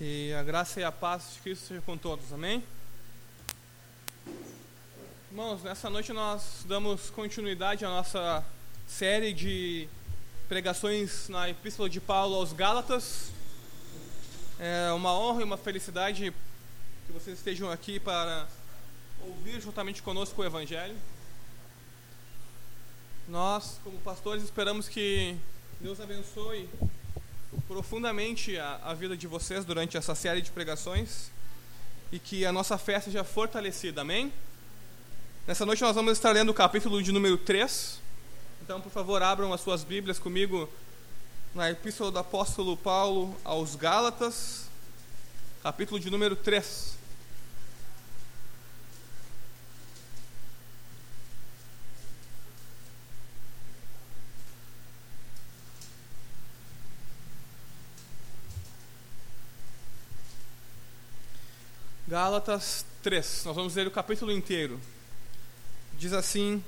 Que a graça e a paz de Cristo sejam com todos, amém? Irmãos, nessa noite nós damos continuidade à nossa série de pregações na Epístola de Paulo aos Gálatas. É uma honra e uma felicidade que vocês estejam aqui para ouvir juntamente conosco o Evangelho. Nós, como pastores, esperamos que Deus abençoe profundamente a, a, vida de vocês durante essa série de pregações e que a nossa fé seja fortalecida, amém? Nessa noite nós vamos estar lendo o capítulo de número 3. Então, por favor, abram as suas Bíblias comigo na Epístola do Apóstolo Paulo aos Gálatas, capítulo de número 3. Gálatas 3, nós vamos ler o capítulo inteiro. Diz assim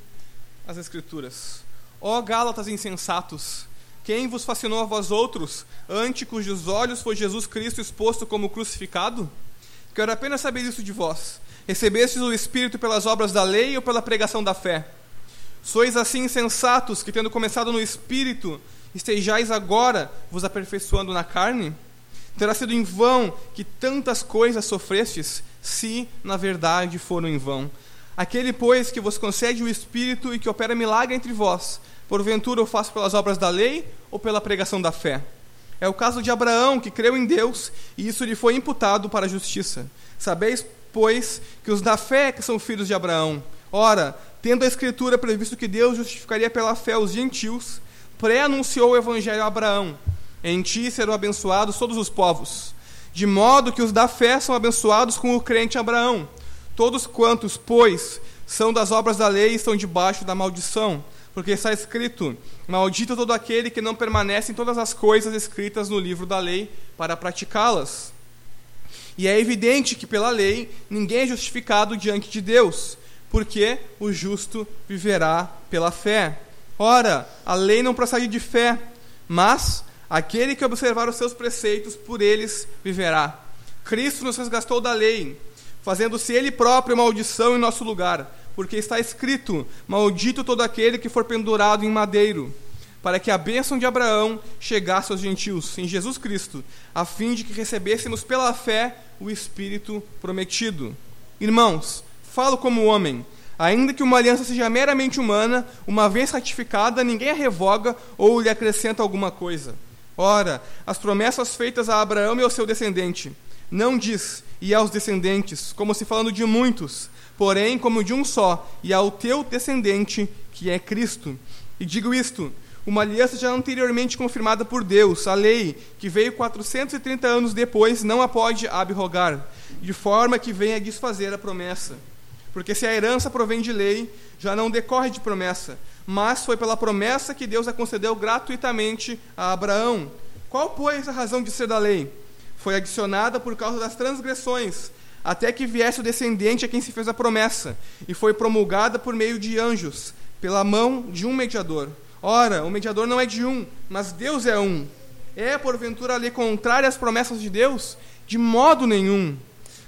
as Escrituras: Ó Gálatas insensatos, quem vos fascinou a vós outros, ante cujos olhos foi Jesus Cristo exposto como crucificado? Quero apenas saber isso de vós. Recebestes o Espírito pelas obras da lei ou pela pregação da fé? Sois assim insensatos que, tendo começado no Espírito, estejais agora vos aperfeiçoando na carne? Terá sido em vão que tantas coisas sofrestes, se na verdade foram em vão. Aquele, pois, que vos concede o Espírito e que opera milagre entre vós, porventura o faz pelas obras da lei ou pela pregação da fé? É o caso de Abraão, que creu em Deus, e isso lhe foi imputado para a justiça. Sabeis, pois, que os da fé que são filhos de Abraão. Ora, tendo a Escritura previsto que Deus justificaria pela fé os gentios, pré-anunciou o Evangelho a Abraão em ti serão abençoados todos os povos, de modo que os da fé são abençoados com o crente Abraão. Todos quantos, pois, são das obras da lei estão debaixo da maldição, porque está escrito: Maldito todo aquele que não permanece em todas as coisas escritas no livro da lei para praticá-las. E é evidente que pela lei ninguém é justificado diante de Deus, porque o justo viverá pela fé. Ora, a lei não procede de fé, mas Aquele que observar os seus preceitos, por eles viverá. Cristo nos resgatou da lei, fazendo-se Ele próprio maldição em nosso lugar, porque está escrito: Maldito todo aquele que for pendurado em madeiro, para que a bênção de Abraão chegasse aos gentios, em Jesus Cristo, a fim de que recebêssemos pela fé o Espírito prometido. Irmãos, falo como homem. Ainda que uma aliança seja meramente humana, uma vez ratificada, ninguém a revoga ou lhe acrescenta alguma coisa. Ora, as promessas feitas a Abraão e ao seu descendente, não diz, e aos descendentes, como se falando de muitos, porém como de um só, e ao teu descendente, que é Cristo. E digo isto, uma aliança já anteriormente confirmada por Deus, a lei, que veio 430 anos depois, não a pode abrogar, de forma que venha desfazer a promessa. Porque se a herança provém de lei, já não decorre de promessa, mas foi pela promessa que Deus a concedeu gratuitamente a Abraão. Qual, pois, a razão de ser da lei? Foi adicionada por causa das transgressões, até que viesse o descendente a quem se fez a promessa, e foi promulgada por meio de anjos, pela mão de um mediador. Ora, o mediador não é de um, mas Deus é um. É, porventura, a lei contrária às promessas de Deus? De modo nenhum.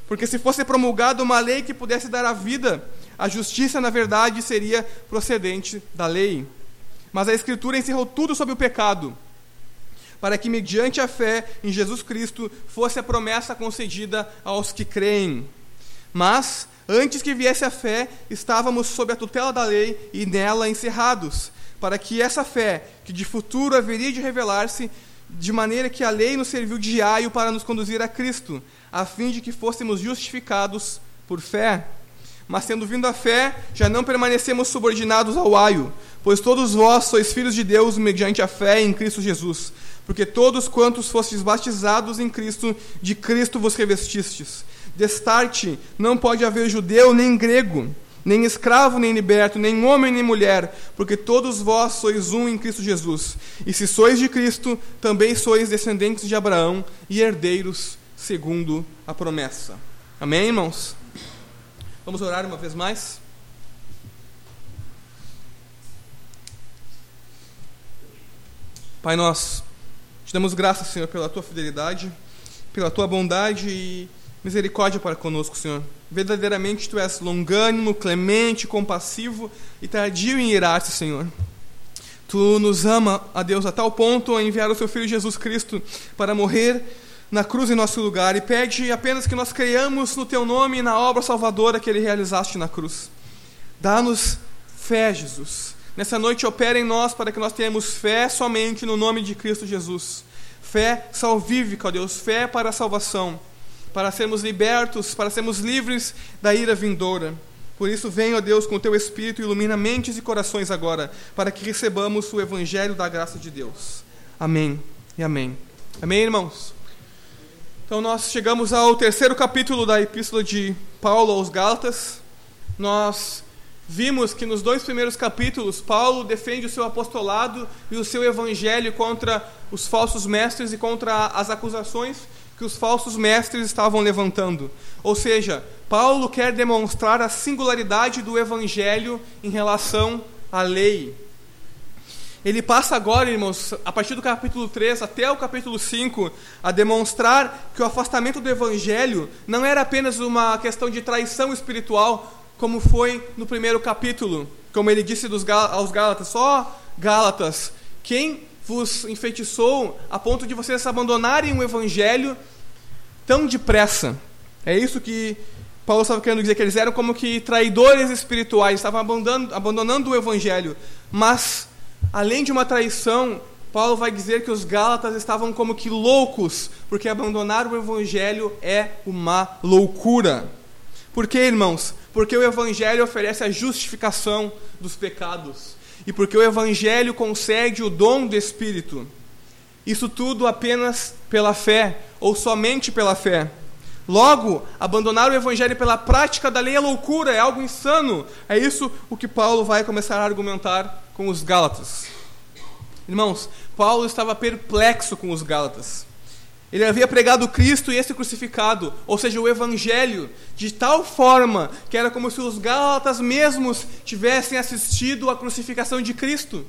Porque se fosse promulgada uma lei que pudesse dar a vida, a justiça, na verdade, seria procedente da lei. Mas a Escritura encerrou tudo sobre o pecado, para que, mediante a fé em Jesus Cristo, fosse a promessa concedida aos que creem. Mas, antes que viesse a fé, estávamos sob a tutela da lei e nela encerrados, para que essa fé, que de futuro haveria de revelar-se, de maneira que a lei nos serviu de aio para nos conduzir a Cristo, a fim de que fôssemos justificados por fé. Mas tendo vindo a fé, já não permanecemos subordinados ao aio, pois todos vós sois filhos de Deus mediante a fé em Cristo Jesus. Porque todos quantos fostes batizados em Cristo, de Cristo vos revestistes. Destarte não pode haver judeu nem grego, nem escravo nem liberto, nem homem nem mulher, porque todos vós sois um em Cristo Jesus. E se sois de Cristo, também sois descendentes de Abraão e herdeiros segundo a promessa. Amém, irmãos? Vamos orar uma vez mais? Pai, nós te damos graças, Senhor, pela tua fidelidade. pela tua bondade e misericórdia para conosco, Senhor. Verdadeiramente tu és longânimo, clemente, compassivo e tardio em irar-se, Senhor. Tu nos ama, a Deus, a tal ponto a enviar o seu Filho Jesus Cristo para morrer na cruz em nosso lugar e pede apenas que nós creiamos no teu nome e na obra salvadora que ele realizaste na cruz. Dá-nos fé, Jesus. Nessa noite opera em nós para que nós tenhamos fé somente no nome de Cristo Jesus. Fé salvífica, ó Deus, fé para a salvação, para sermos libertos, para sermos livres da ira vindoura. Por isso, vem, ó Deus, com o teu Espírito, ilumina mentes e corações agora, para que recebamos o Evangelho da graça de Deus. Amém e amém. Amém, irmãos? Então, nós chegamos ao terceiro capítulo da Epístola de Paulo aos Gálatas. Nós vimos que nos dois primeiros capítulos, Paulo defende o seu apostolado e o seu evangelho contra os falsos mestres e contra as acusações que os falsos mestres estavam levantando. Ou seja, Paulo quer demonstrar a singularidade do evangelho em relação à lei. Ele passa agora, irmãos, a partir do capítulo 3 até o capítulo 5, a demonstrar que o afastamento do evangelho não era apenas uma questão de traição espiritual, como foi no primeiro capítulo, como ele disse dos, aos Gálatas: só Gálatas, quem vos enfeitiçou a ponto de vocês abandonarem o evangelho tão depressa. É isso que Paulo estava querendo dizer, que eles eram como que traidores espirituais, estavam abandonando, abandonando o evangelho. Mas, além de uma traição, Paulo vai dizer que os Gálatas estavam como que loucos, porque abandonar o evangelho é uma loucura. Por quê, irmãos? Porque o evangelho oferece a justificação dos pecados e porque o Evangelho concede o dom do Espírito. Isso tudo apenas pela fé, ou somente pela fé. Logo, abandonar o Evangelho pela prática da lei é loucura, é algo insano. É isso o que Paulo vai começar a argumentar com os Gálatas. Irmãos, Paulo estava perplexo com os Gálatas. Ele havia pregado Cristo e esse crucificado, ou seja, o Evangelho, de tal forma que era como se os Gálatas mesmos tivessem assistido à crucificação de Cristo.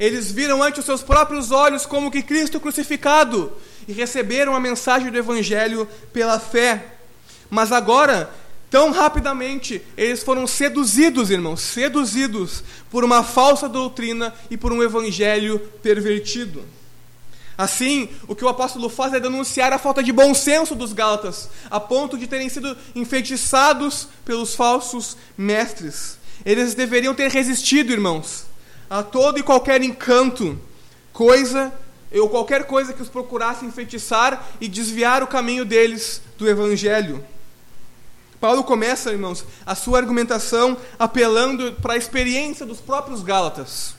Eles viram ante os seus próprios olhos como que Cristo crucificado e receberam a mensagem do Evangelho pela fé. Mas agora, tão rapidamente, eles foram seduzidos, irmãos, seduzidos por uma falsa doutrina e por um Evangelho pervertido. Assim, o que o apóstolo faz é denunciar a falta de bom senso dos Gálatas, a ponto de terem sido enfeitiçados pelos falsos mestres. Eles deveriam ter resistido, irmãos, a todo e qualquer encanto, coisa ou qualquer coisa que os procurasse enfeitiçar e desviar o caminho deles do evangelho. Paulo começa, irmãos, a sua argumentação apelando para a experiência dos próprios Gálatas.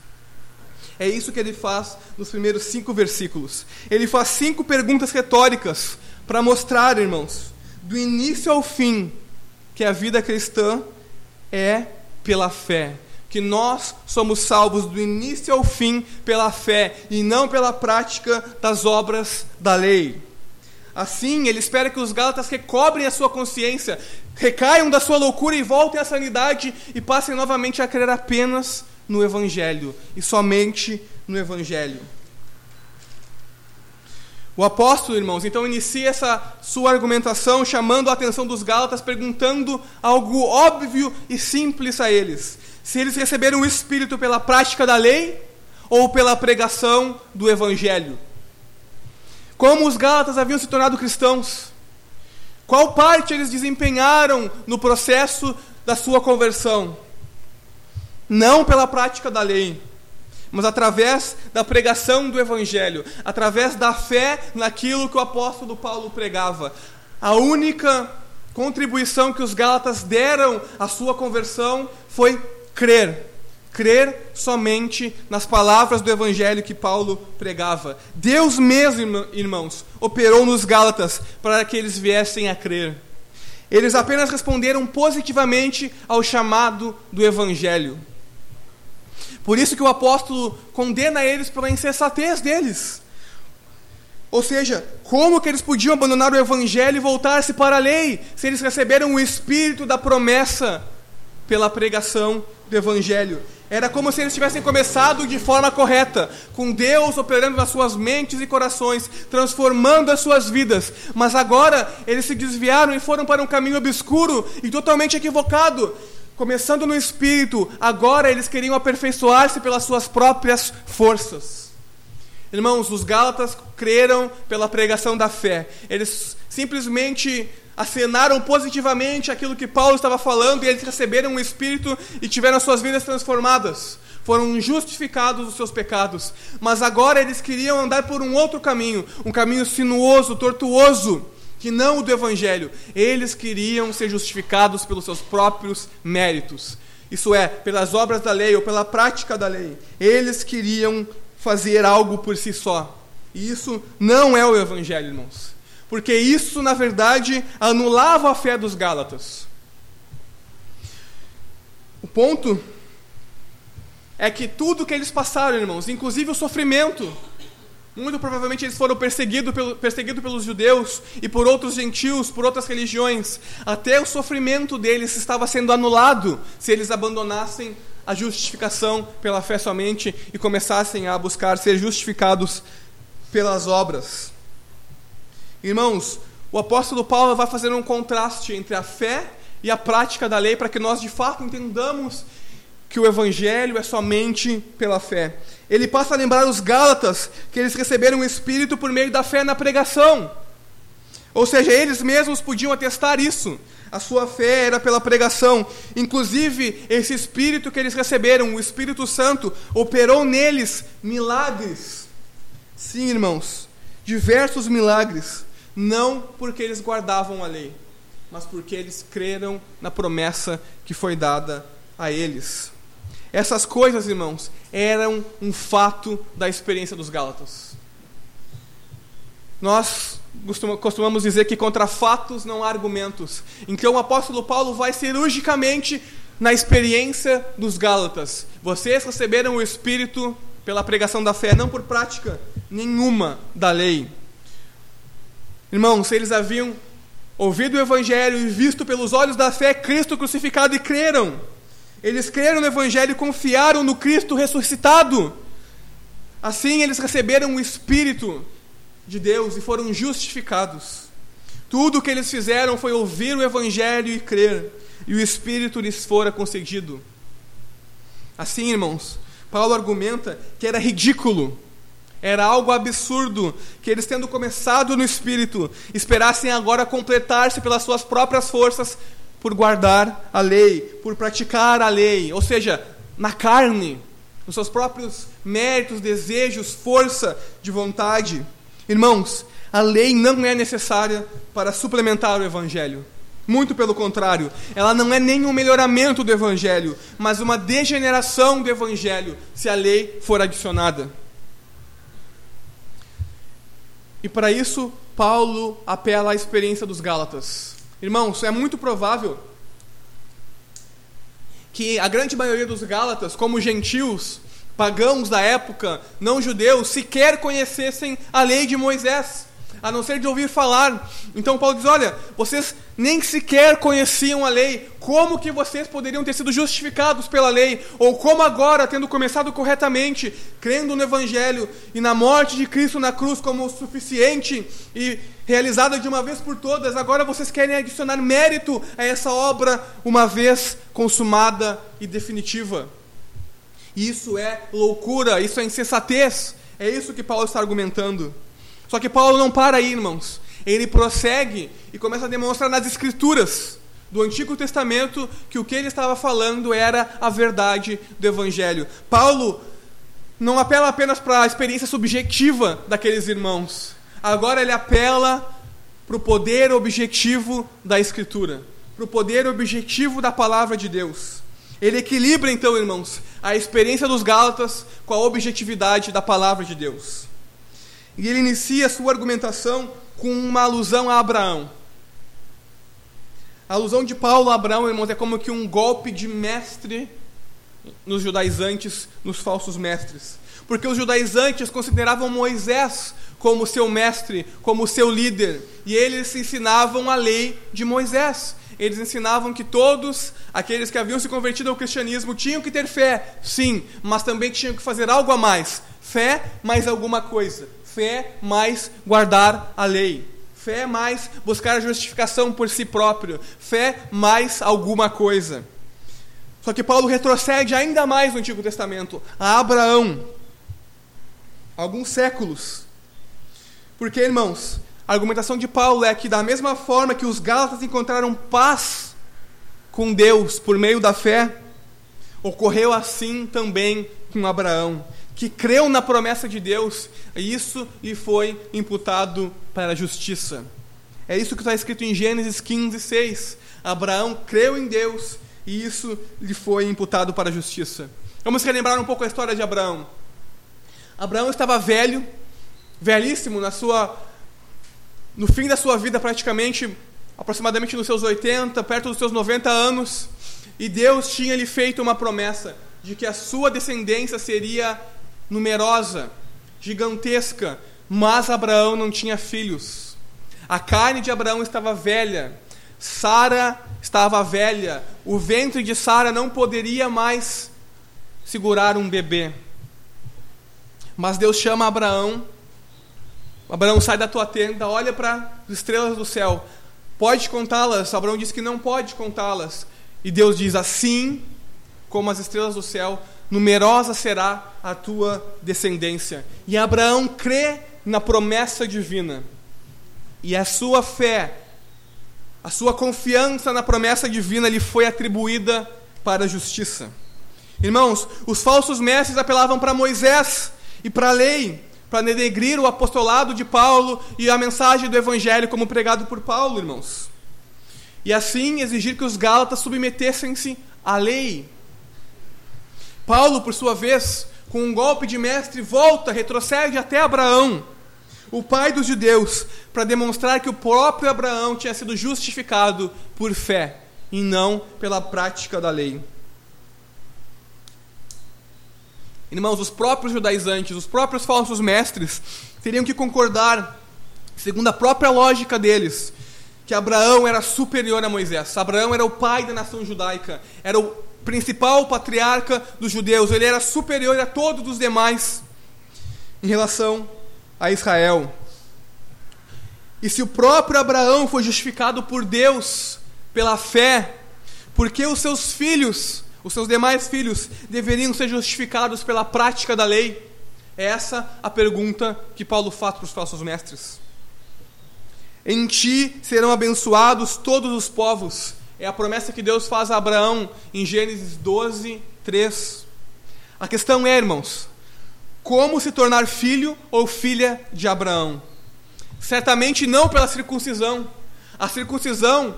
É isso que ele faz nos primeiros cinco versículos. Ele faz cinco perguntas retóricas para mostrar, irmãos, do início ao fim, que a vida cristã é pela fé. Que nós somos salvos do início ao fim pela fé e não pela prática das obras da lei. Assim, ele espera que os Gálatas recobrem a sua consciência, recaiam da sua loucura e voltem à sanidade e passem novamente a crer apenas no Evangelho e somente no Evangelho. O apóstolo, irmãos, então inicia essa sua argumentação chamando a atenção dos Gálatas, perguntando algo óbvio e simples a eles: se eles receberam o Espírito pela prática da lei ou pela pregação do Evangelho. Como os Gálatas haviam se tornado cristãos? Qual parte eles desempenharam no processo da sua conversão? Não pela prática da lei, mas através da pregação do Evangelho, através da fé naquilo que o apóstolo Paulo pregava. A única contribuição que os Gálatas deram à sua conversão foi crer. Crer somente nas palavras do Evangelho que Paulo pregava. Deus mesmo, irmãos, operou nos Gálatas para que eles viessem a crer. Eles apenas responderam positivamente ao chamado do Evangelho. Por isso que o apóstolo condena eles pela insensatez deles. Ou seja, como que eles podiam abandonar o evangelho e voltar-se para a lei, se eles receberam o espírito da promessa pela pregação do Evangelho. Era como se eles tivessem começado de forma correta, com Deus operando nas suas mentes e corações, transformando as suas vidas. Mas agora eles se desviaram e foram para um caminho obscuro e totalmente equivocado. Começando no espírito, agora eles queriam aperfeiçoar-se pelas suas próprias forças. Irmãos, os Gálatas creram pela pregação da fé. Eles simplesmente acenaram positivamente aquilo que Paulo estava falando e eles receberam o Espírito e tiveram suas vidas transformadas. Foram justificados dos seus pecados. Mas agora eles queriam andar por um outro caminho, um caminho sinuoso, tortuoso, que não o do Evangelho. Eles queriam ser justificados pelos seus próprios méritos. Isso é, pelas obras da lei ou pela prática da lei. Eles queriam fazer algo por si só. E isso não é o Evangelho, irmãos porque isso, na verdade, anulava a fé dos Gálatas. O ponto é que tudo que eles passaram, irmãos, inclusive o sofrimento, muito provavelmente eles foram perseguidos pelo, perseguido pelos judeus e por outros gentios, por outras religiões. Até o sofrimento deles estava sendo anulado se eles abandonassem a justificação pela fé somente e começassem a buscar ser justificados pelas obras. Irmãos, o apóstolo Paulo vai fazer um contraste entre a fé e a prática da lei para que nós de fato entendamos que o evangelho é somente pela fé. Ele passa a lembrar os Gálatas que eles receberam o Espírito por meio da fé na pregação. Ou seja, eles mesmos podiam atestar isso. A sua fé era pela pregação. Inclusive, esse Espírito que eles receberam, o Espírito Santo, operou neles milagres. Sim, irmãos, diversos milagres não porque eles guardavam a lei, mas porque eles creram na promessa que foi dada a eles. Essas coisas, irmãos, eram um fato da experiência dos Gálatas. Nós costumamos dizer que contra fatos não há argumentos. Então o apóstolo Paulo vai cirurgicamente na experiência dos Gálatas. Vocês receberam o Espírito pela pregação da fé, não por prática nenhuma da lei. Irmãos, eles haviam ouvido o Evangelho e visto pelos olhos da fé Cristo crucificado e creram, eles creram no Evangelho e confiaram no Cristo ressuscitado. Assim eles receberam o Espírito de Deus e foram justificados. Tudo o que eles fizeram foi ouvir o Evangelho e crer, e o Espírito lhes fora concedido. Assim, irmãos, Paulo argumenta que era ridículo era algo absurdo que eles, tendo começado no espírito, esperassem agora completar-se pelas suas próprias forças por guardar a lei, por praticar a lei, ou seja, na carne, nos seus próprios méritos, desejos, força de vontade. Irmãos, a lei não é necessária para suplementar o evangelho. Muito pelo contrário, ela não é nenhum melhoramento do evangelho, mas uma degeneração do evangelho se a lei for adicionada. E para isso, Paulo apela à experiência dos Gálatas. Irmãos, é muito provável que a grande maioria dos Gálatas, como gentios, pagãos da época, não judeus, sequer conhecessem a lei de Moisés a não ser de ouvir falar. Então Paulo diz: olha, vocês nem sequer conheciam a lei, como que vocês poderiam ter sido justificados pela lei? Ou como agora, tendo começado corretamente, crendo no Evangelho e na morte de Cristo na cruz como suficiente e realizada de uma vez por todas, agora vocês querem adicionar mérito a essa obra uma vez consumada e definitiva? Isso é loucura, isso é insensatez. É isso que Paulo está argumentando. Só que Paulo não para aí, irmãos. Ele prossegue e começa a demonstrar nas Escrituras do Antigo Testamento que o que ele estava falando era a verdade do Evangelho. Paulo não apela apenas para a experiência subjetiva daqueles irmãos. Agora ele apela para o poder objetivo da Escritura, para o poder objetivo da palavra de Deus. Ele equilibra, então, irmãos, a experiência dos Gálatas com a objetividade da palavra de Deus. E ele inicia a sua argumentação com uma alusão a Abraão. A alusão de Paulo a Abraão, irmãos, é como que um golpe de mestre nos judaizantes, nos falsos mestres. Porque os judaizantes consideravam Moisés como seu mestre, como seu líder, e eles ensinavam a lei de Moisés. Eles ensinavam que todos aqueles que haviam se convertido ao cristianismo tinham que ter fé, sim, mas também tinham que fazer algo a mais. Fé mais alguma coisa. Fé mais guardar a lei. Fé mais buscar a justificação por si próprio. Fé mais alguma coisa. Só que Paulo retrocede ainda mais no Antigo Testamento, a Abraão, alguns séculos. Porque, irmãos, a argumentação de Paulo é que, da mesma forma que os Gálatas encontraram paz com Deus por meio da fé, ocorreu assim também com Abraão, que creu na promessa de Deus, e isso lhe foi imputado para a justiça. É isso que está escrito em Gênesis 15, 6. Abraão creu em Deus e isso lhe foi imputado para a justiça. Vamos relembrar um pouco a história de Abraão. Abraão estava velho, velhíssimo na sua no fim da sua vida praticamente, aproximadamente nos seus 80, perto dos seus 90 anos, e Deus tinha lhe feito uma promessa de que a sua descendência seria numerosa, gigantesca, mas Abraão não tinha filhos. A carne de Abraão estava velha, Sara estava velha, o ventre de Sara não poderia mais segurar um bebê. Mas Deus chama Abraão. Abraão sai da tua tenda, olha para as estrelas do céu. Pode contá-las? Abraão diz que não pode contá-las. E Deus diz: Assim como as estrelas do céu, numerosa será a tua descendência. E Abraão crê na promessa divina. E a sua fé a sua confiança na promessa divina lhe foi atribuída para a justiça. Irmãos, os falsos mestres apelavam para Moisés e para a lei, para denegrir o apostolado de Paulo e a mensagem do evangelho como pregado por Paulo, irmãos. E assim exigir que os gálatas submetessem-se à lei. Paulo, por sua vez, com um golpe de mestre, volta, retrocede até Abraão o pai dos judeus, para demonstrar que o próprio Abraão tinha sido justificado por fé e não pela prática da lei. Irmãos, os próprios judaizantes, os próprios falsos mestres, teriam que concordar, segundo a própria lógica deles, que Abraão era superior a Moisés. Abraão era o pai da nação judaica, era o principal patriarca dos judeus, ele era superior a todos os demais em relação a Israel. E se o próprio Abraão foi justificado por Deus pela fé, por que os seus filhos, os seus demais filhos, deveriam ser justificados pela prática da lei? É essa a pergunta que Paulo faz para os falsos mestres. Em ti serão abençoados todos os povos. É a promessa que Deus faz a Abraão em Gênesis 12, 3. A questão é, irmãos, como se tornar filho ou filha de Abraão. Certamente não pela circuncisão. A circuncisão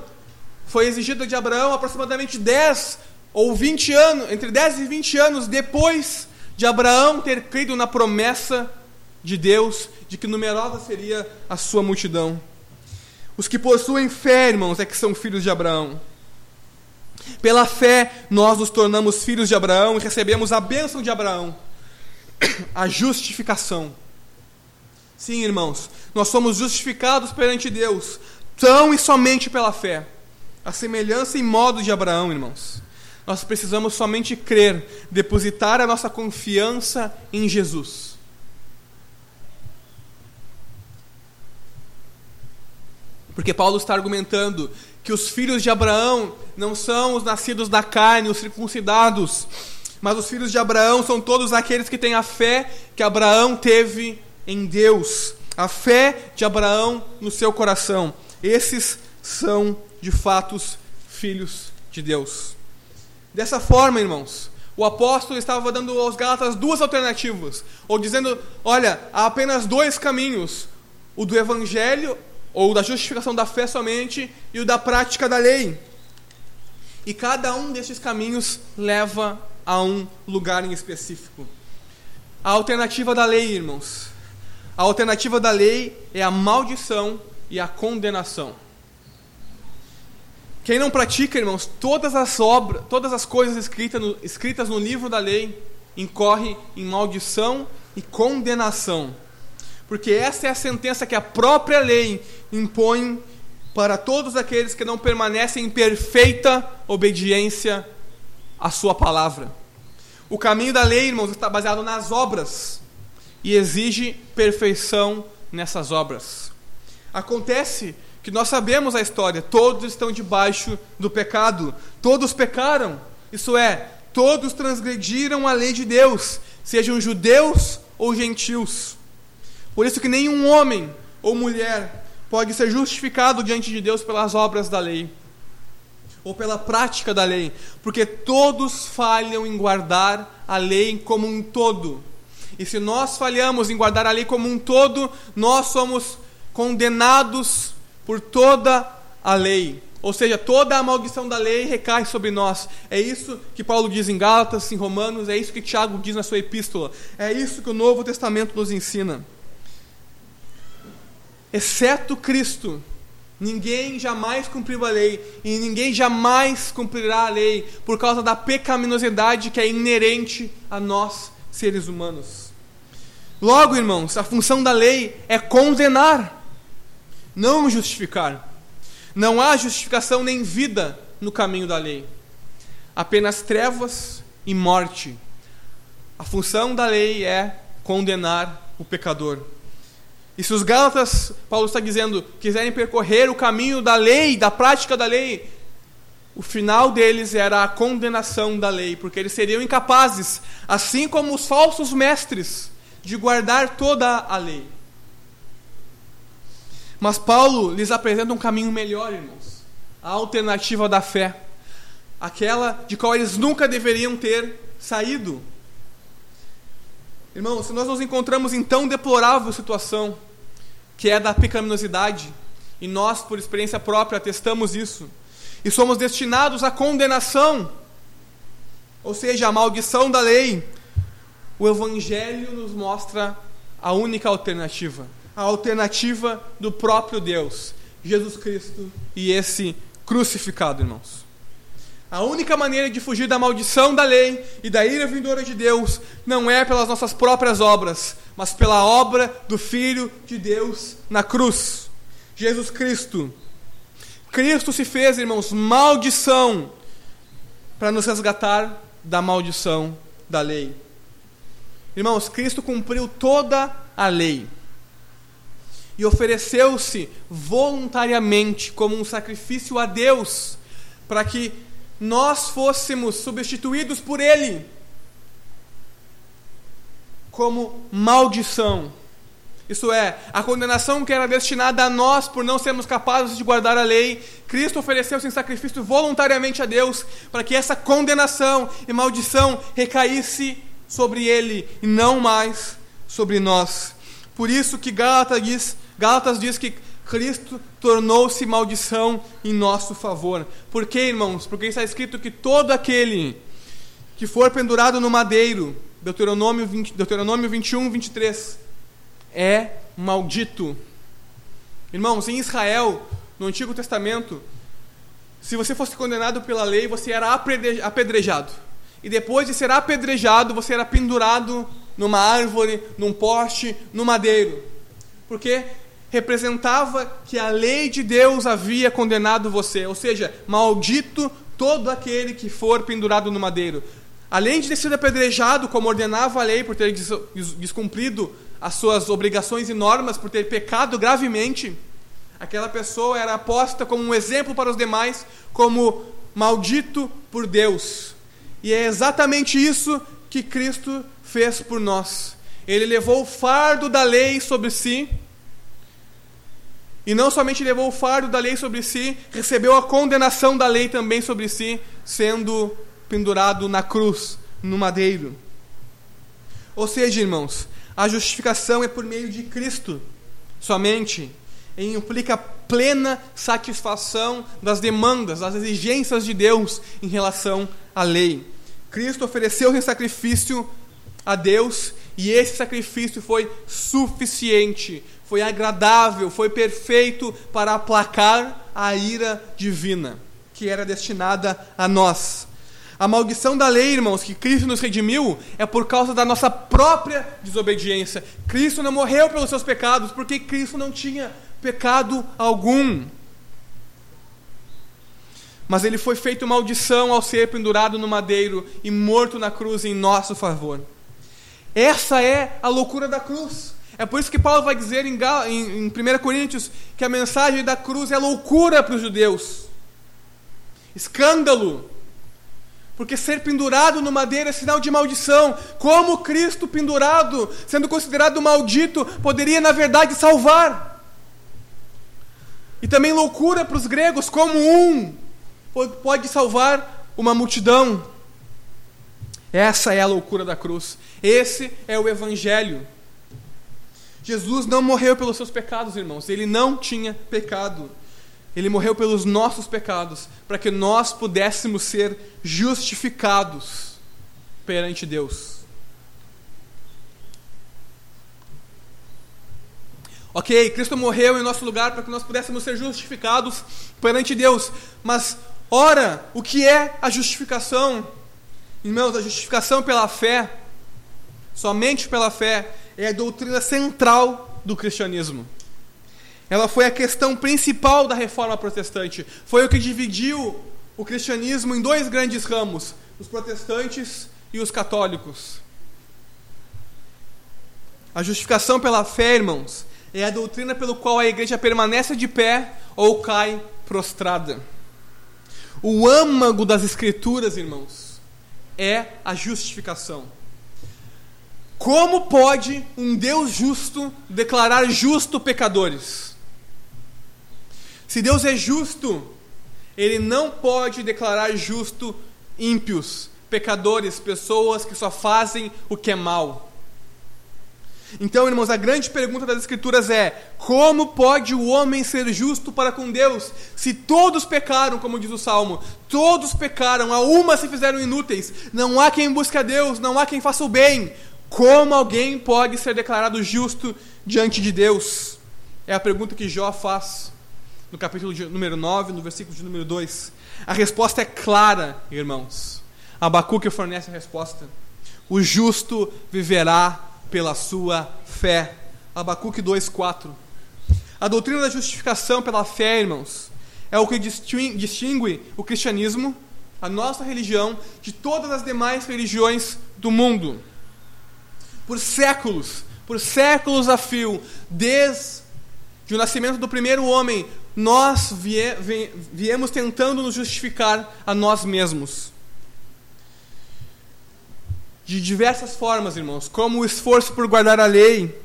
foi exigida de Abraão aproximadamente 10 ou 20 anos, entre 10 e 20 anos depois de Abraão ter crido na promessa de Deus de que numerosa seria a sua multidão. Os que possuem fé, irmãos, é que são filhos de Abraão. Pela fé, nós nos tornamos filhos de Abraão e recebemos a bênção de Abraão a justificação. Sim, irmãos, nós somos justificados perante Deus, tão e somente pela fé. A semelhança e modo de Abraão, irmãos. Nós precisamos somente crer, depositar a nossa confiança em Jesus. Porque Paulo está argumentando que os filhos de Abraão não são os nascidos da carne, os circuncidados, mas os filhos de Abraão são todos aqueles que têm a fé que Abraão teve em Deus, a fé de Abraão no seu coração. Esses são, de fato, filhos de Deus. Dessa forma, irmãos, o apóstolo estava dando aos Gálatas duas alternativas, ou dizendo: olha, há apenas dois caminhos: o do evangelho, ou da justificação da fé somente, e o da prática da lei. E cada um desses caminhos leva a um lugar em específico. A alternativa da lei, irmãos. A alternativa da lei é a maldição e a condenação. Quem não pratica, irmãos, todas as obras, todas as coisas escritas no, escritas no livro da lei, incorre em maldição e condenação. porque essa é a sentença que a própria lei impõe para todos aqueles que não permanecem em perfeita obediência à sua palavra. O caminho da lei, irmãos, está baseado nas obras e exige perfeição nessas obras. Acontece que nós sabemos a história, todos estão debaixo do pecado, todos pecaram, isso é, todos transgrediram a lei de Deus, sejam judeus ou gentios. Por isso que nenhum homem ou mulher pode ser justificado diante de Deus pelas obras da lei ou pela prática da lei, porque todos falham em guardar a lei como um todo. E se nós falhamos em guardar a lei como um todo, nós somos condenados por toda a lei. Ou seja, toda a maldição da lei recai sobre nós. É isso que Paulo diz em Gálatas, em Romanos, é isso que Tiago diz na sua epístola. É isso que o Novo Testamento nos ensina. Exceto Cristo, Ninguém jamais cumpriu a lei e ninguém jamais cumprirá a lei por causa da pecaminosidade que é inerente a nós, seres humanos. Logo, irmãos, a função da lei é condenar, não justificar. Não há justificação nem vida no caminho da lei, apenas trevas e morte. A função da lei é condenar o pecador. E se os Gálatas, Paulo está dizendo, quiserem percorrer o caminho da lei, da prática da lei, o final deles era a condenação da lei, porque eles seriam incapazes, assim como os falsos mestres, de guardar toda a lei. Mas Paulo lhes apresenta um caminho melhor, irmãos. A alternativa da fé. Aquela de qual eles nunca deveriam ter saído. Irmãos, se nós nos encontramos em tão deplorável situação, que é da pecaminosidade, e nós, por experiência própria, atestamos isso, e somos destinados à condenação, ou seja, à maldição da lei, o Evangelho nos mostra a única alternativa, a alternativa do próprio Deus, Jesus Cristo e esse crucificado, irmãos. A única maneira de fugir da maldição da lei e da ira vindoura de Deus não é pelas nossas próprias obras, mas pela obra do Filho de Deus na cruz, Jesus Cristo. Cristo se fez, irmãos, maldição para nos resgatar da maldição da lei. Irmãos, Cristo cumpriu toda a lei e ofereceu-se voluntariamente como um sacrifício a Deus para que nós fôssemos substituídos por Ele como maldição. Isso é, a condenação que era destinada a nós por não sermos capazes de guardar a lei, Cristo ofereceu-se em sacrifício voluntariamente a Deus para que essa condenação e maldição recaísse sobre Ele e não mais sobre nós. Por isso que Gálatas diz, Gálatas diz que Cristo tornou-se maldição em nosso favor. Por quê, irmãos? Porque está escrito que todo aquele que for pendurado no madeiro, Deuteronômio, 20, Deuteronômio 21, 23, é maldito. Irmãos, em Israel, no Antigo Testamento, se você fosse condenado pela lei, você era apedrejado. E depois de ser apedrejado, você era pendurado numa árvore, num poste, no madeiro. Porque representava que a lei de Deus havia condenado você, ou seja, maldito todo aquele que for pendurado no madeiro. Além de ter sido apedrejado, como ordenava a lei, por ter descumprido as suas obrigações e normas, por ter pecado gravemente, aquela pessoa era posta como um exemplo para os demais, como maldito por Deus. E é exatamente isso que Cristo fez por nós. Ele levou o fardo da lei sobre si e não somente levou o fardo da lei sobre si, recebeu a condenação da lei também sobre si, sendo pendurado na cruz, no madeiro. Ou seja, irmãos, a justificação é por meio de Cristo somente. E implica plena satisfação das demandas, das exigências de Deus em relação à lei. Cristo ofereceu em sacrifício a Deus e esse sacrifício foi suficiente foi agradável, foi perfeito para aplacar a ira divina que era destinada a nós. A maldição da lei, irmãos, que Cristo nos redimiu, é por causa da nossa própria desobediência. Cristo não morreu pelos seus pecados, porque Cristo não tinha pecado algum. Mas ele foi feito maldição ao ser pendurado no madeiro e morto na cruz em nosso favor. Essa é a loucura da cruz. É por isso que Paulo vai dizer em, em, em 1 Coríntios que a mensagem da cruz é loucura para os judeus. Escândalo. Porque ser pendurado no madeira é sinal de maldição. Como Cristo pendurado, sendo considerado maldito, poderia na verdade salvar? E também loucura para os gregos, como um pode salvar uma multidão. Essa é a loucura da cruz. Esse é o Evangelho. Jesus não morreu pelos seus pecados, irmãos. Ele não tinha pecado. Ele morreu pelos nossos pecados, para que nós pudéssemos ser justificados perante Deus. Ok, Cristo morreu em nosso lugar para que nós pudéssemos ser justificados perante Deus. Mas, ora, o que é a justificação? Irmãos, a justificação pela fé, somente pela fé, é a doutrina central do cristianismo. Ela foi a questão principal da reforma protestante. Foi o que dividiu o cristianismo em dois grandes ramos: os protestantes e os católicos. A justificação pela fé, irmãos, é a doutrina pelo qual a igreja permanece de pé ou cai prostrada. O âmago das Escrituras, irmãos, é a justificação. Como pode um Deus justo declarar justo pecadores? Se Deus é justo, ele não pode declarar justo ímpios, pecadores, pessoas que só fazem o que é mal. Então, irmãos, a grande pergunta das Escrituras é: como pode o homem ser justo para com Deus, se todos pecaram, como diz o Salmo? Todos pecaram, a uma se fizeram inúteis. Não há quem busque a Deus, não há quem faça o bem. Como alguém pode ser declarado justo diante de Deus? É a pergunta que Jó faz no capítulo de, número 9, no versículo de número 2. A resposta é clara, irmãos. Abacuque fornece a resposta. O justo viverá pela sua fé. Abacuque 2,4. A doutrina da justificação pela fé, irmãos, é o que distingue o cristianismo, a nossa religião, de todas as demais religiões do mundo. Por séculos, por séculos a fio, desde o nascimento do primeiro homem, nós vie, viemos tentando nos justificar a nós mesmos de diversas formas, irmãos, como o esforço por guardar a lei,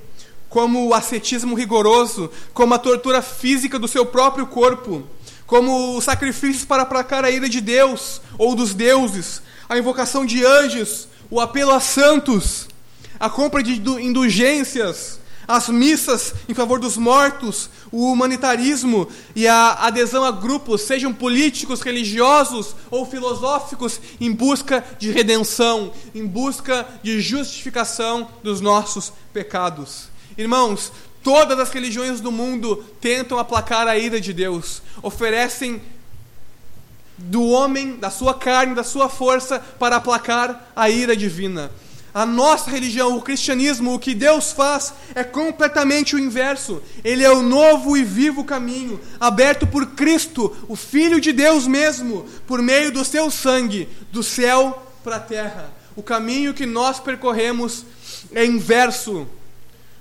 como o ascetismo rigoroso, como a tortura física do seu próprio corpo, como os sacrifícios para aplacar a ira de Deus ou dos deuses, a invocação de anjos, o apelo a santos, a compra de indulgências, as missas em favor dos mortos, o humanitarismo e a adesão a grupos, sejam políticos, religiosos ou filosóficos, em busca de redenção, em busca de justificação dos nossos pecados. Irmãos, todas as religiões do mundo tentam aplacar a ira de Deus, oferecem do homem, da sua carne, da sua força para aplacar a ira divina. A nossa religião, o cristianismo, o que Deus faz é completamente o inverso. Ele é o novo e vivo caminho, aberto por Cristo, o Filho de Deus mesmo, por meio do seu sangue, do céu para a terra. O caminho que nós percorremos é inverso,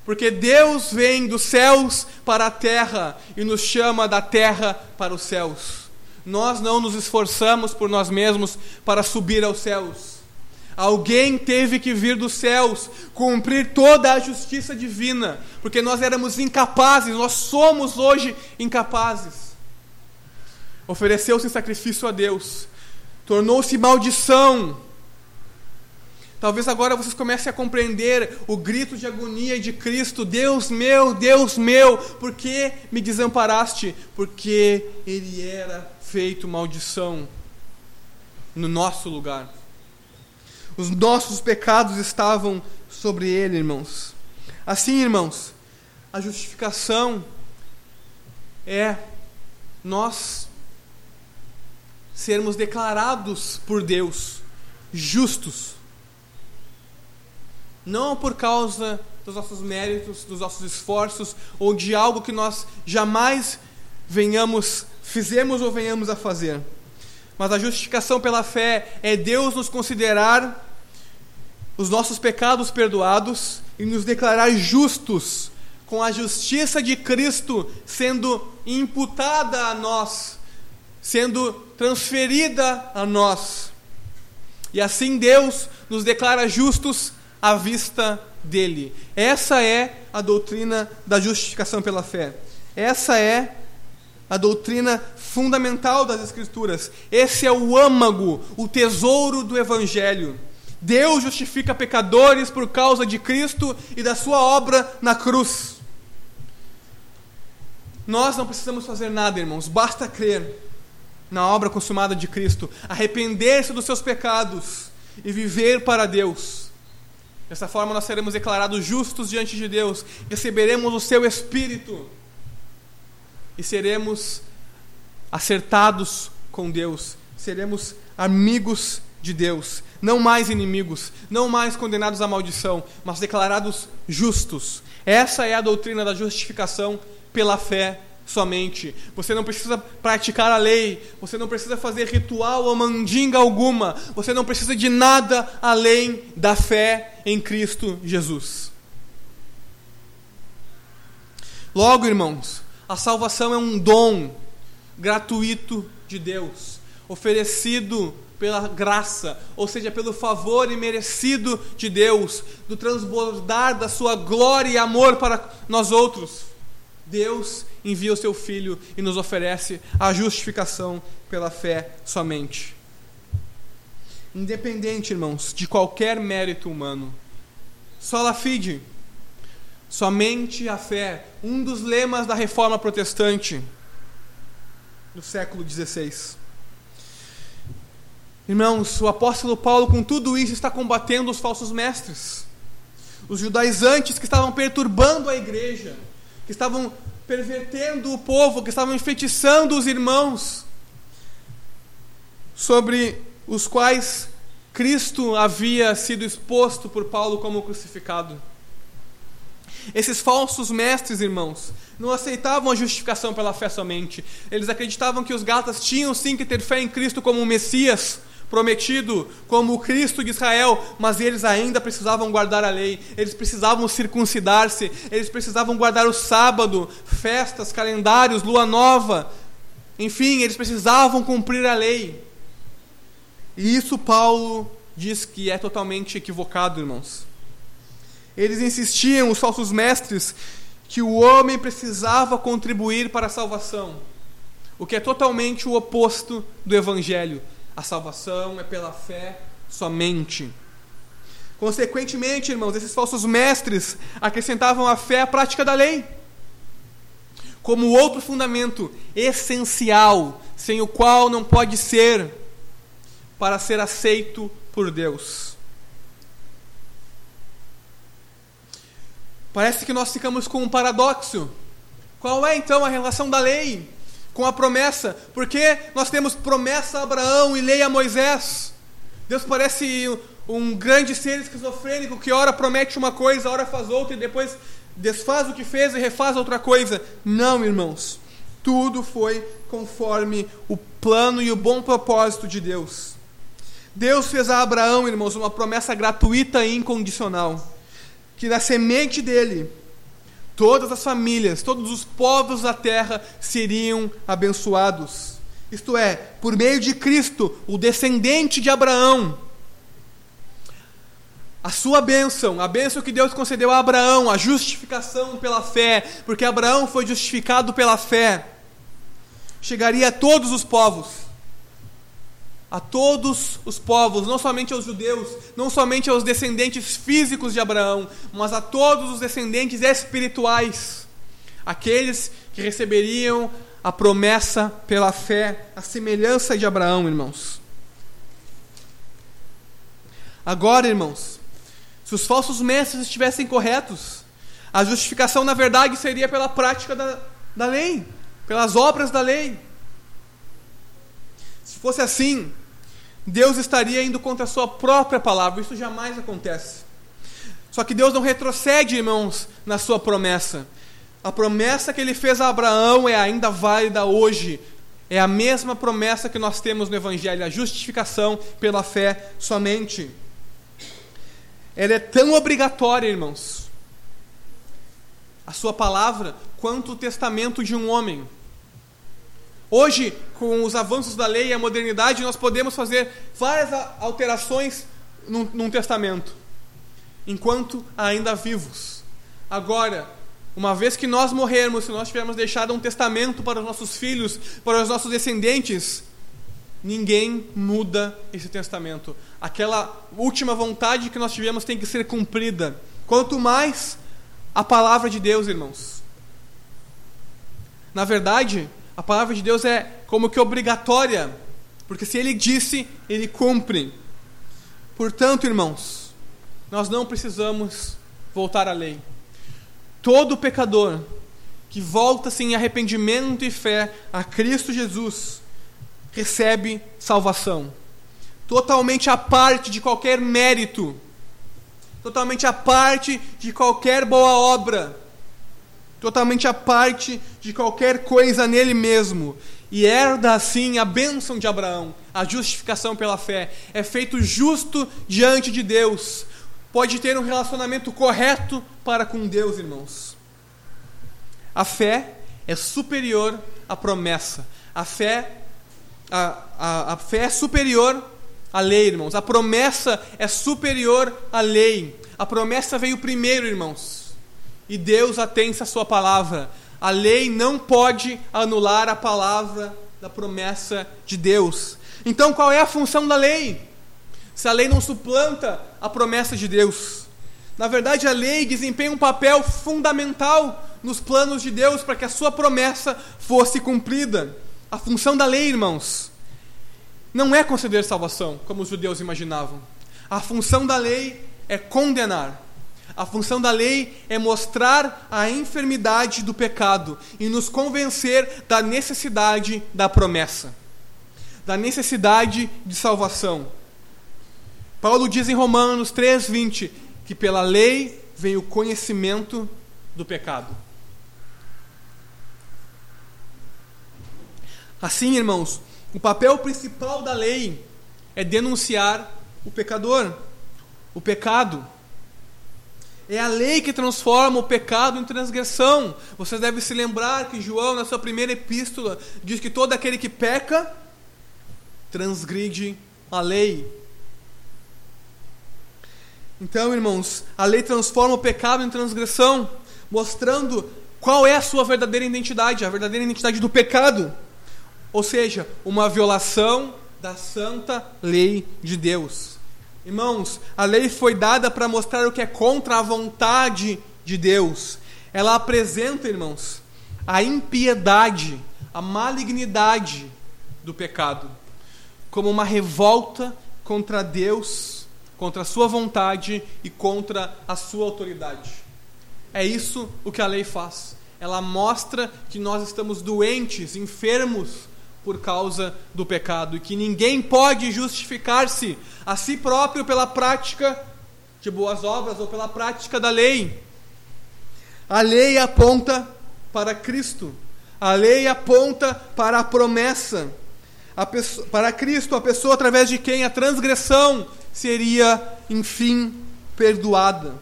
porque Deus vem dos céus para a terra e nos chama da terra para os céus. Nós não nos esforçamos por nós mesmos para subir aos céus. Alguém teve que vir dos céus cumprir toda a justiça divina, porque nós éramos incapazes, nós somos hoje incapazes. Ofereceu-se sacrifício a Deus, tornou-se maldição. Talvez agora vocês comecem a compreender o grito de agonia de Cristo: Deus meu, Deus meu, por que me desamparaste? Porque Ele era feito maldição no nosso lugar. Os nossos pecados estavam sobre ele, irmãos. Assim, irmãos, a justificação é nós sermos declarados por Deus justos. Não por causa dos nossos méritos, dos nossos esforços ou de algo que nós jamais venhamos, fizemos ou venhamos a fazer. Mas a justificação pela fé é Deus nos considerar os nossos pecados perdoados e nos declarar justos, com a justiça de Cristo sendo imputada a nós, sendo transferida a nós. E assim Deus nos declara justos à vista dele. Essa é a doutrina da justificação pela fé. Essa é a doutrina fundamental das Escrituras. Esse é o âmago, o tesouro do Evangelho. Deus justifica pecadores por causa de Cristo e da sua obra na cruz. Nós não precisamos fazer nada, irmãos, basta crer na obra consumada de Cristo, arrepender-se dos seus pecados e viver para Deus. Dessa forma, nós seremos declarados justos diante de Deus, receberemos o seu Espírito e seremos acertados com Deus, seremos amigos de Deus, não mais inimigos, não mais condenados à maldição, mas declarados justos. Essa é a doutrina da justificação pela fé somente. Você não precisa praticar a lei, você não precisa fazer ritual ou mandinga alguma, você não precisa de nada além da fé em Cristo Jesus. Logo, irmãos, a salvação é um dom gratuito de Deus, oferecido pela graça, ou seja, pelo favor imerecido de Deus, do transbordar da sua glória e amor para nós outros. Deus envia o seu Filho e nos oferece a justificação pela fé somente. Independente, irmãos, de qualquer mérito humano. Sola fide, somente a fé, um dos lemas da reforma protestante do século XVI. Irmãos, o apóstolo Paulo, com tudo isso, está combatendo os falsos mestres, os judaizantes que estavam perturbando a igreja que estavam pervertendo o povo, que estavam enfeitiçando os irmãos, sobre os quais Cristo havia sido exposto por Paulo como crucificado. Esses falsos mestres, irmãos, não aceitavam a justificação pela fé somente. Eles acreditavam que os gatas tinham sim que ter fé em Cristo como o Messias, prometido como o Cristo de Israel, mas eles ainda precisavam guardar a lei, eles precisavam circuncidar-se, eles precisavam guardar o sábado, festas, calendários, lua nova, enfim, eles precisavam cumprir a lei. E isso Paulo diz que é totalmente equivocado, irmãos. Eles insistiam, os falsos mestres, que o homem precisava contribuir para a salvação, o que é totalmente o oposto do Evangelho. A salvação é pela fé somente. Consequentemente, irmãos, esses falsos mestres acrescentavam à fé a prática da lei, como outro fundamento essencial, sem o qual não pode ser para ser aceito por Deus. Parece que nós ficamos com um paradoxo. Qual é então a relação da lei com a promessa, porque nós temos promessa a Abraão e lei a Moisés. Deus parece um grande ser esquizofrênico que ora promete uma coisa, ora faz outra e depois desfaz o que fez e refaz outra coisa. Não, irmãos. Tudo foi conforme o plano e o bom propósito de Deus. Deus fez a Abraão, irmãos, uma promessa gratuita e incondicional: que da semente dele todas as famílias, todos os povos da terra seriam abençoados. Isto é, por meio de Cristo, o descendente de Abraão. A sua bênção, a bênção que Deus concedeu a Abraão, a justificação pela fé, porque Abraão foi justificado pela fé, chegaria a todos os povos a todos os povos, não somente aos judeus, não somente aos descendentes físicos de Abraão, mas a todos os descendentes espirituais, aqueles que receberiam a promessa pela fé, a semelhança de Abraão, irmãos. Agora, irmãos, se os falsos mestres estivessem corretos, a justificação, na verdade, seria pela prática da, da lei, pelas obras da lei. Se fosse assim, Deus estaria indo contra a sua própria palavra. Isso jamais acontece. Só que Deus não retrocede, irmãos, na sua promessa. A promessa que ele fez a Abraão é ainda válida hoje. É a mesma promessa que nós temos no Evangelho, a justificação pela fé somente. Ela é tão obrigatória, irmãos, a sua palavra, quanto o testamento de um homem. Hoje, com os avanços da lei e a modernidade, nós podemos fazer várias alterações num, num testamento, enquanto ainda vivos. Agora, uma vez que nós morrermos, se nós tivermos deixado um testamento para os nossos filhos, para os nossos descendentes, ninguém muda esse testamento. Aquela última vontade que nós tivemos tem que ser cumprida. Quanto mais a palavra de Deus, irmãos. Na verdade, a palavra de Deus é como que obrigatória, porque se ele disse, ele cumpre. Portanto, irmãos, nós não precisamos voltar à lei. Todo pecador que volta-se em arrependimento e fé a Cristo Jesus recebe salvação. Totalmente à parte de qualquer mérito, totalmente à parte de qualquer boa obra, totalmente à parte de qualquer coisa nele mesmo, e herda assim a bênção de Abraão, a justificação pela fé. É feito justo diante de Deus. Pode ter um relacionamento correto para com Deus, irmãos. A fé é superior à promessa. A fé a, a, a fé é superior à lei, irmãos. A promessa é superior à lei. A promessa veio primeiro, irmãos. E Deus atende a sua palavra. A lei não pode anular a palavra da promessa de Deus. Então, qual é a função da lei? Se a lei não suplanta a promessa de Deus. Na verdade, a lei desempenha um papel fundamental nos planos de Deus para que a sua promessa fosse cumprida. A função da lei, irmãos, não é conceder salvação, como os judeus imaginavam. A função da lei é condenar. A função da lei é mostrar a enfermidade do pecado e nos convencer da necessidade da promessa, da necessidade de salvação. Paulo diz em Romanos 3:20 que pela lei vem o conhecimento do pecado. Assim, irmãos, o papel principal da lei é denunciar o pecador, o pecado. É a lei que transforma o pecado em transgressão. Você deve se lembrar que João, na sua primeira epístola, diz que todo aquele que peca transgride a lei. Então, irmãos, a lei transforma o pecado em transgressão, mostrando qual é a sua verdadeira identidade, a verdadeira identidade do pecado. Ou seja, uma violação da santa lei de Deus. Irmãos, a lei foi dada para mostrar o que é contra a vontade de Deus. Ela apresenta, irmãos, a impiedade, a malignidade do pecado, como uma revolta contra Deus, contra a sua vontade e contra a sua autoridade. É isso o que a lei faz. Ela mostra que nós estamos doentes, enfermos por causa do pecado e que ninguém pode justificar-se a si próprio pela prática de boas obras ou pela prática da lei. A lei aponta para Cristo. A lei aponta para a promessa. A pessoa, para Cristo, a pessoa através de quem a transgressão seria, enfim, perdoada.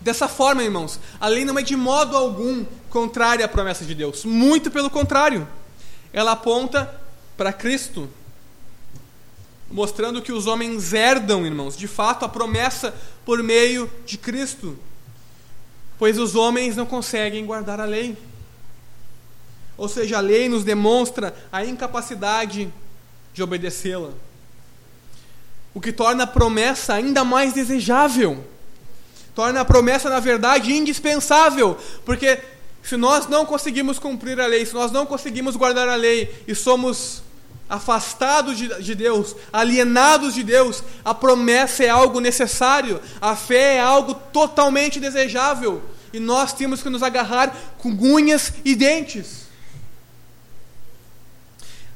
Dessa forma, irmãos, a lei não é de modo algum contrária à promessa de Deus. Muito pelo contrário ela aponta para Cristo, mostrando que os homens herdam, irmãos, de fato, a promessa por meio de Cristo, pois os homens não conseguem guardar a lei. Ou seja, a lei nos demonstra a incapacidade de obedecê-la, o que torna a promessa ainda mais desejável. Torna a promessa, na verdade, indispensável, porque se nós não conseguimos cumprir a lei, se nós não conseguimos guardar a lei e somos afastados de, de, Deus, alienados de Deus, a promessa é algo necessário, a fé é algo totalmente desejável e nós temos que nos agarrar com unhas e dentes.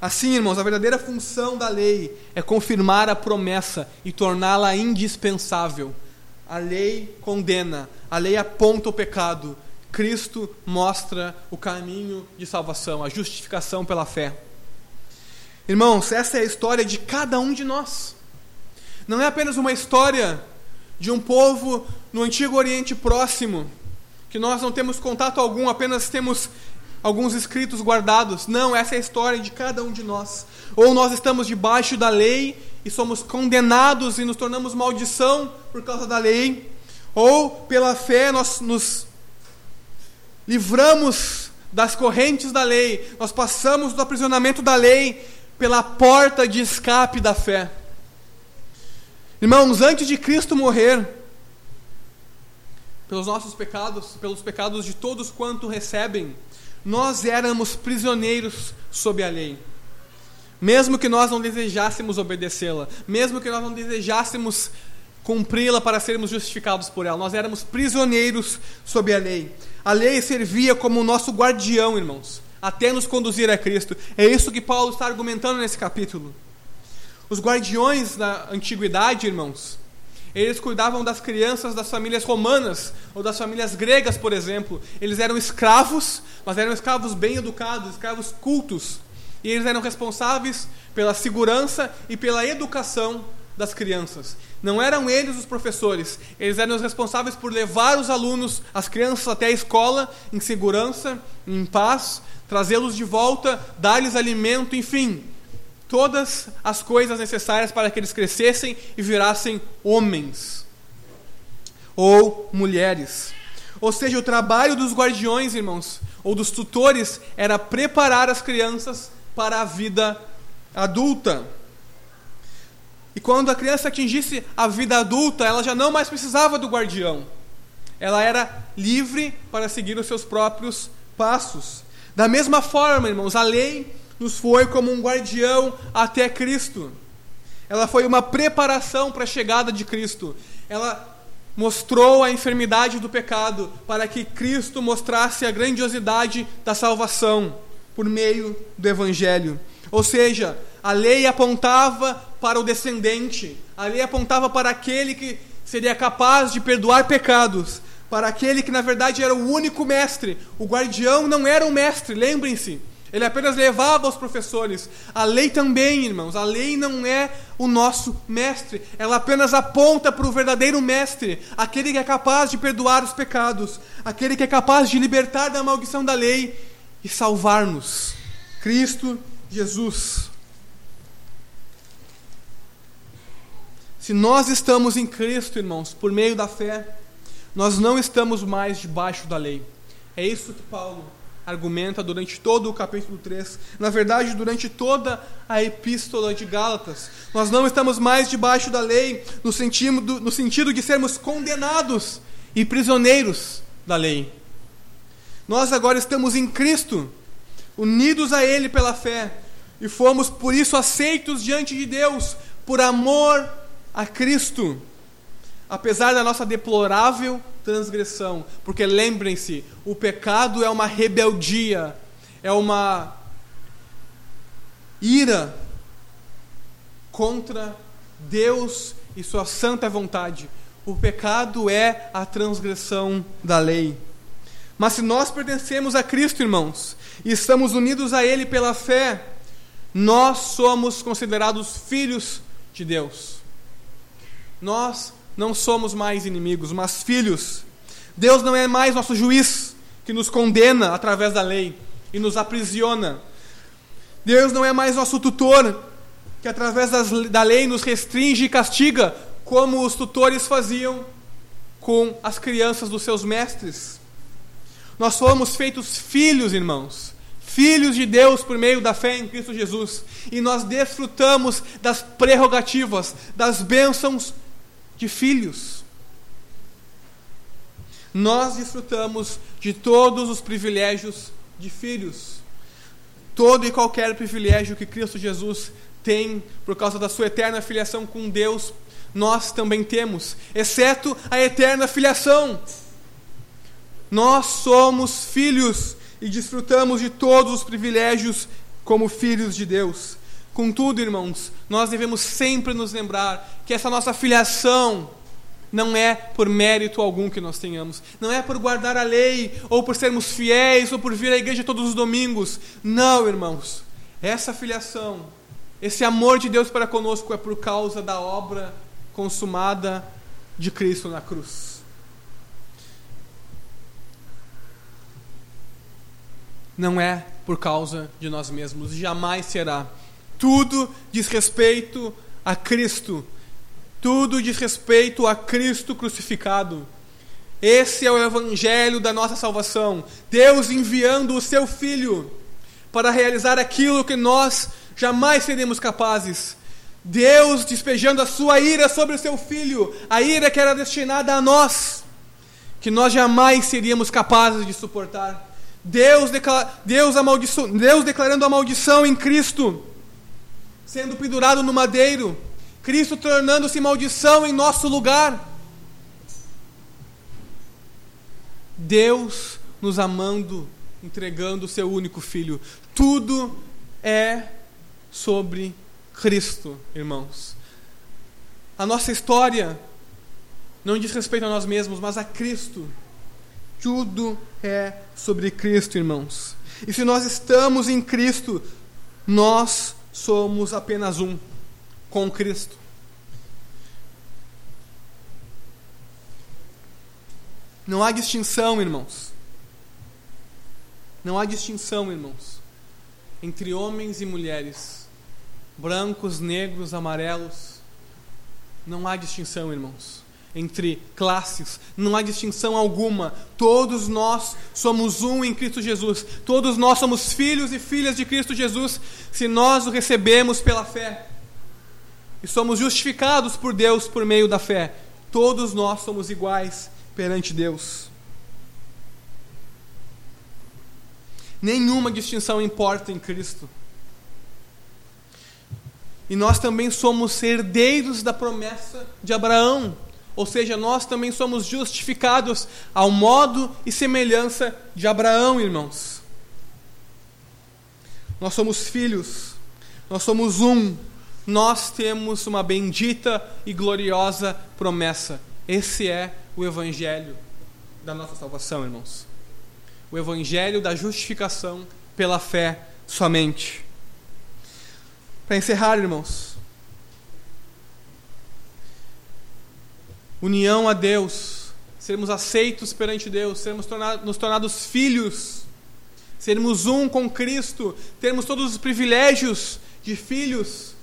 Assim, irmãos, a verdadeira função da lei é confirmar a promessa e torná-la indispensável. A lei condena, a lei aponta o pecado. Cristo mostra o caminho de salvação, a justificação pela fé. Irmãos, essa é a história de cada um de nós. Não é apenas uma história de um povo no Antigo Oriente Próximo, que nós não temos contato algum, apenas temos alguns escritos guardados. Não, essa é a história de cada um de nós. Ou nós estamos debaixo da lei e somos condenados e nos tornamos maldição por causa da lei, ou pela fé nós nos livramos das correntes da lei, nós passamos do aprisionamento da lei pela porta de escape da fé. Irmãos, antes de Cristo morrer, pelos nossos pecados, pelos pecados de todos quanto recebem, nós éramos prisioneiros sob a lei. Mesmo que nós não desejássemos obedecê-la, mesmo que nós não desejássemos cumpri-la para sermos justificados por ela, nós éramos prisioneiros sob a lei. A lei servia como o nosso guardião, irmãos, até nos conduzir a Cristo. É isso que Paulo está argumentando nesse capítulo. Os guardiões da antiguidade, irmãos, eles cuidavam das crianças das famílias romanas ou das famílias gregas, por exemplo. Eles eram escravos, mas eram escravos bem educados, escravos cultos. E eles eram responsáveis pela segurança e pela educação das crianças. Não eram eles os professores, eles eram os responsáveis por levar os alunos, as crianças até a escola em segurança, em paz, trazê-los de volta, dar-lhes alimento, enfim, todas as coisas necessárias para que eles crescessem e virassem homens ou mulheres. Ou seja, o trabalho dos guardiões, irmãos, ou dos tutores, era preparar as crianças para a vida adulta. E quando a criança atingisse a vida adulta, ela já não mais precisava do guardião. Ela era livre para seguir os seus próprios passos. Da mesma forma, irmãos, a lei nos foi como um guardião até Cristo. Ela foi uma preparação para a chegada de Cristo. Ela mostrou a enfermidade do pecado para que Cristo mostrasse a grandiosidade da salvação por meio do Evangelho. Ou seja, a lei apontava para o descendente, a lei apontava para aquele que seria capaz de perdoar pecados, para aquele que na verdade era o único mestre. O guardião não era um mestre, lembrem-se. Ele apenas levava os professores. A lei também, irmãos, a lei não é o nosso mestre. Ela apenas aponta para o verdadeiro mestre, aquele que é capaz de perdoar os pecados, aquele que é capaz de libertar da maldição da lei e salvar-nos. Cristo Jesus. Se nós estamos em Cristo, irmãos, por meio da fé, nós não estamos mais debaixo da lei. É isso que Paulo argumenta durante todo o capítulo 3, na verdade, durante toda a epístola de Gálatas. Nós não estamos mais debaixo da lei no sentido, no sentido de sermos condenados e prisioneiros da lei. Nós agora estamos em Cristo, unidos a Ele pela fé, e fomos por isso aceitos diante de Deus, por amor a Cristo apesar da nossa deplorável transgressão, porque lembrem-se, o pecado é uma rebeldia, é uma ira contra Deus e sua santa vontade. O pecado é a transgressão da lei. Mas se nós pertencemos a Cristo, irmãos, e estamos unidos a Ele pela fé, nós somos considerados filhos de Deus. Nós não somos mais inimigos, mas filhos. Deus não é mais nosso juiz que nos condena através da lei e nos aprisiona. Deus não é mais nosso tutor que através das, da lei nos restringe e castiga, como os tutores faziam com as crianças dos seus mestres. Nós fomos feitos filhos, irmãos, filhos de Deus por meio da fé em Cristo Jesus, e nós desfrutamos das prerrogativas, das bênçãos de filhos. Nós desfrutamos de todos os privilégios de filhos. Todo e qualquer privilégio que Cristo Jesus tem por causa da sua eterna filiação com Deus, nós também temos, exceto a eterna filiação. Nós somos filhos e desfrutamos de todos os privilégios como filhos de Deus. Contudo, irmãos, nós devemos sempre nos lembrar que essa nossa filiação não é por mérito algum que nós tenhamos, não é por guardar a lei, ou por sermos fiéis, ou por vir à igreja todos os domingos. Não, irmãos. Essa filiação, esse amor de Deus para conosco é por causa da obra consumada de Cristo na cruz. Não é por causa de nós mesmos, jamais será. Tudo diz respeito a Cristo. Tudo diz respeito a Cristo crucificado. Esse é o evangelho da nossa salvação. Deus enviando o seu filho para realizar aquilo que nós jamais seremos capazes. Deus despejando a sua ira sobre o seu filho, a ira que era destinada a nós, que nós jamais seríamos capazes de suportar. Deus, Deus, Deus declarando a maldição em Cristo sendo pendurado no madeiro, Cristo tornando-se maldição em nosso lugar. Deus nos amando, entregando o seu único filho. Tudo é sobre Cristo, irmãos. A nossa história não diz respeito a nós mesmos, mas a Cristo. Tudo é sobre Cristo, irmãos. E se nós estamos em Cristo, nós somos apenas um com Cristo. Não há distinção, irmãos. Não há distinção, irmãos, entre homens e mulheres, brancos, negros, amarelos. Não há distinção, irmãos entre classes, não há distinção alguma. Todos nós somos um em Cristo Jesus. Todos nós somos filhos e filhas de Cristo Jesus se nós o recebemos pela fé. E somos justificados por Deus por meio da fé. Todos nós somos iguais perante Deus. Nenhuma distinção importa em Cristo. E nós também somos herdeiros da promessa de Abraão. Ou seja, nós também somos justificados ao modo e semelhança de Abraão, irmãos. Nós somos filhos, nós somos um, nós temos uma bendita e gloriosa promessa. Esse é o Evangelho da nossa salvação, irmãos. O Evangelho da justificação pela fé somente. Para encerrar, irmãos, união a Deus, sermos aceitos perante Deus, sermos nos tornados filhos, sermos um com Cristo, termos todos os privilégios de filhos,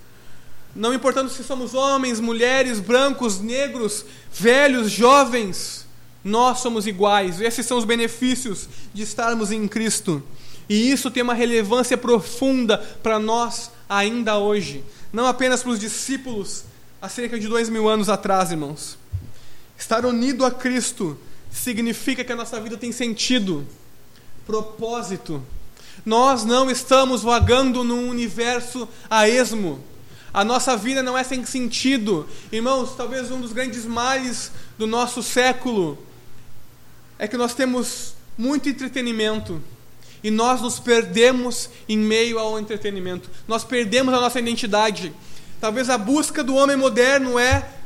não importando se somos homens, mulheres, brancos, negros, velhos, jovens, nós somos iguais. Esses são os benefícios de estarmos em Cristo. E isso tem uma relevância profunda para nós ainda hoje. Não apenas para os discípulos há cerca de dois mil anos atrás, irmãos. Estar unido a Cristo significa que a nossa vida tem sentido, propósito. Nós não estamos vagando num universo a esmo. A nossa vida não é sem sentido. Irmãos, talvez um dos grandes males do nosso século é que nós temos muito entretenimento e nós nos perdemos em meio ao entretenimento. Nós perdemos a nossa identidade. Talvez a busca do homem moderno é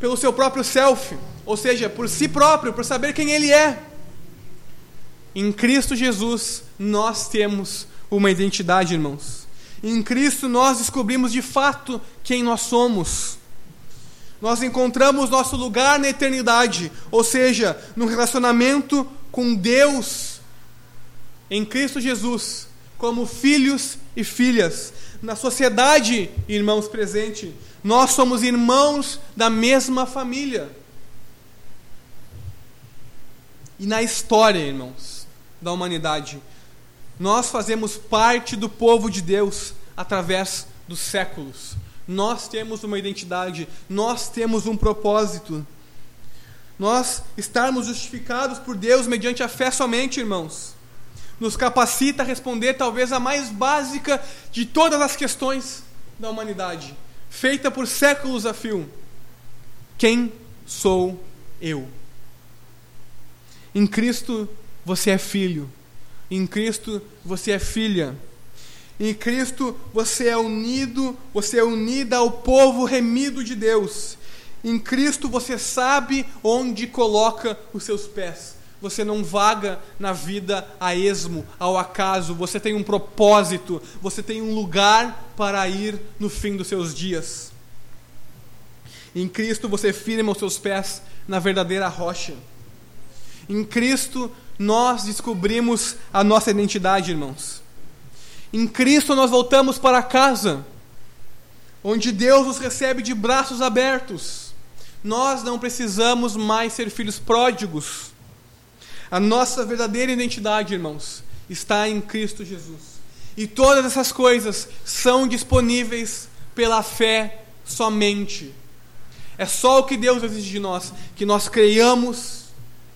pelo seu próprio self, ou seja, por si próprio, por saber quem ele é. Em Cristo Jesus, nós temos uma identidade, irmãos. Em Cristo nós descobrimos de fato quem nós somos. Nós encontramos nosso lugar na eternidade, ou seja, no relacionamento com Deus em Cristo Jesus, como filhos e filhas. Na sociedade, irmãos presente, nós somos irmãos da mesma família. E na história, irmãos, da humanidade, nós fazemos parte do povo de Deus através dos séculos. Nós temos uma identidade, nós temos um propósito. Nós estarmos justificados por Deus mediante a fé somente, irmãos, nos capacita a responder talvez a mais básica de todas as questões da humanidade feita por séculos a fio. Quem sou eu? Em Cristo você é filho. Em Cristo você é filha. Em Cristo você é unido, você é unida ao povo remido de Deus. Em Cristo você sabe onde coloca os seus pés. Você não vaga na vida a esmo, ao acaso. Você tem um propósito. Você tem um lugar para ir no fim dos seus dias. Em Cristo você firma os seus pés na verdadeira rocha. Em Cristo nós descobrimos a nossa identidade, irmãos. Em Cristo nós voltamos para casa, onde Deus nos recebe de braços abertos. Nós não precisamos mais ser filhos pródigos. A nossa verdadeira identidade, irmãos, está em Cristo Jesus. E todas essas coisas são disponíveis pela fé somente. É só o que Deus exige de nós, que nós creiamos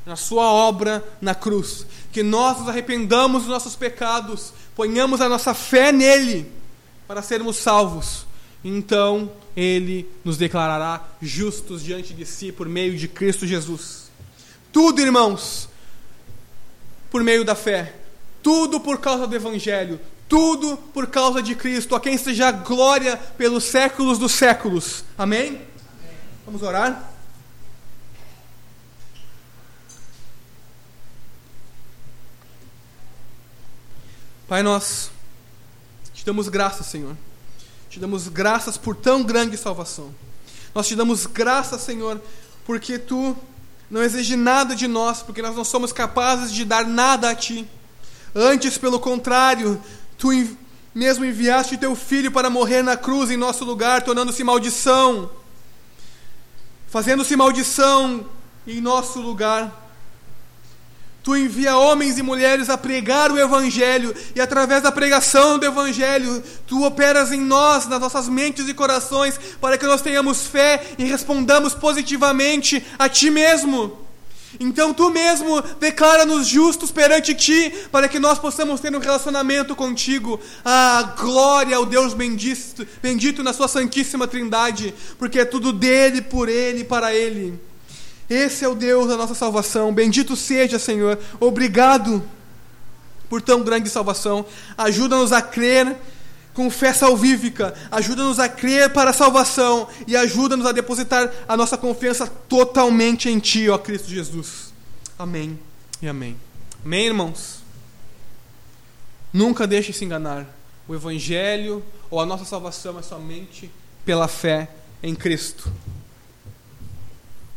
na Sua obra na cruz, que nós nos arrependamos dos nossos pecados, ponhamos a nossa fé nele para sermos salvos. Então Ele nos declarará justos diante de si por meio de Cristo Jesus. Tudo, irmãos, por meio da fé, tudo por causa do Evangelho, tudo por causa de Cristo, a quem seja glória pelos séculos dos séculos. Amém? Amém. Vamos orar? Pai, nós te damos graças, Senhor. Te damos graças por tão grande salvação. Nós te damos graças, Senhor, porque tu não exige nada de nós, porque nós não somos capazes de dar nada a Ti. Antes, pelo contrário, Tu mesmo enviaste Teu Filho para morrer na cruz em nosso lugar, tornando-se maldição, fazendo-se maldição em nosso lugar. Tu envia homens e mulheres a pregar o Evangelho, e através da pregação do Evangelho, tu operas em nós, nas nossas mentes e corações, para que nós tenhamos fé e respondamos positivamente a Ti mesmo. Então tu mesmo declara-nos justos perante Ti, para que nós possamos ter um relacionamento contigo. Ah, glória ao Deus bendito, bendito na Sua Santíssima Trindade, porque é tudo dele, por Ele e para Ele. Esse é o Deus da nossa salvação. Bendito seja, Senhor. Obrigado por tão grande salvação. Ajuda-nos a crer com fé salvífica. Ajuda-nos a crer para a salvação. E ajuda-nos a depositar a nossa confiança totalmente em Ti, ó Cristo Jesus. Amém e amém. Amém, irmãos? Nunca deixe se enganar. O Evangelho ou a nossa salvação é somente pela fé em Cristo.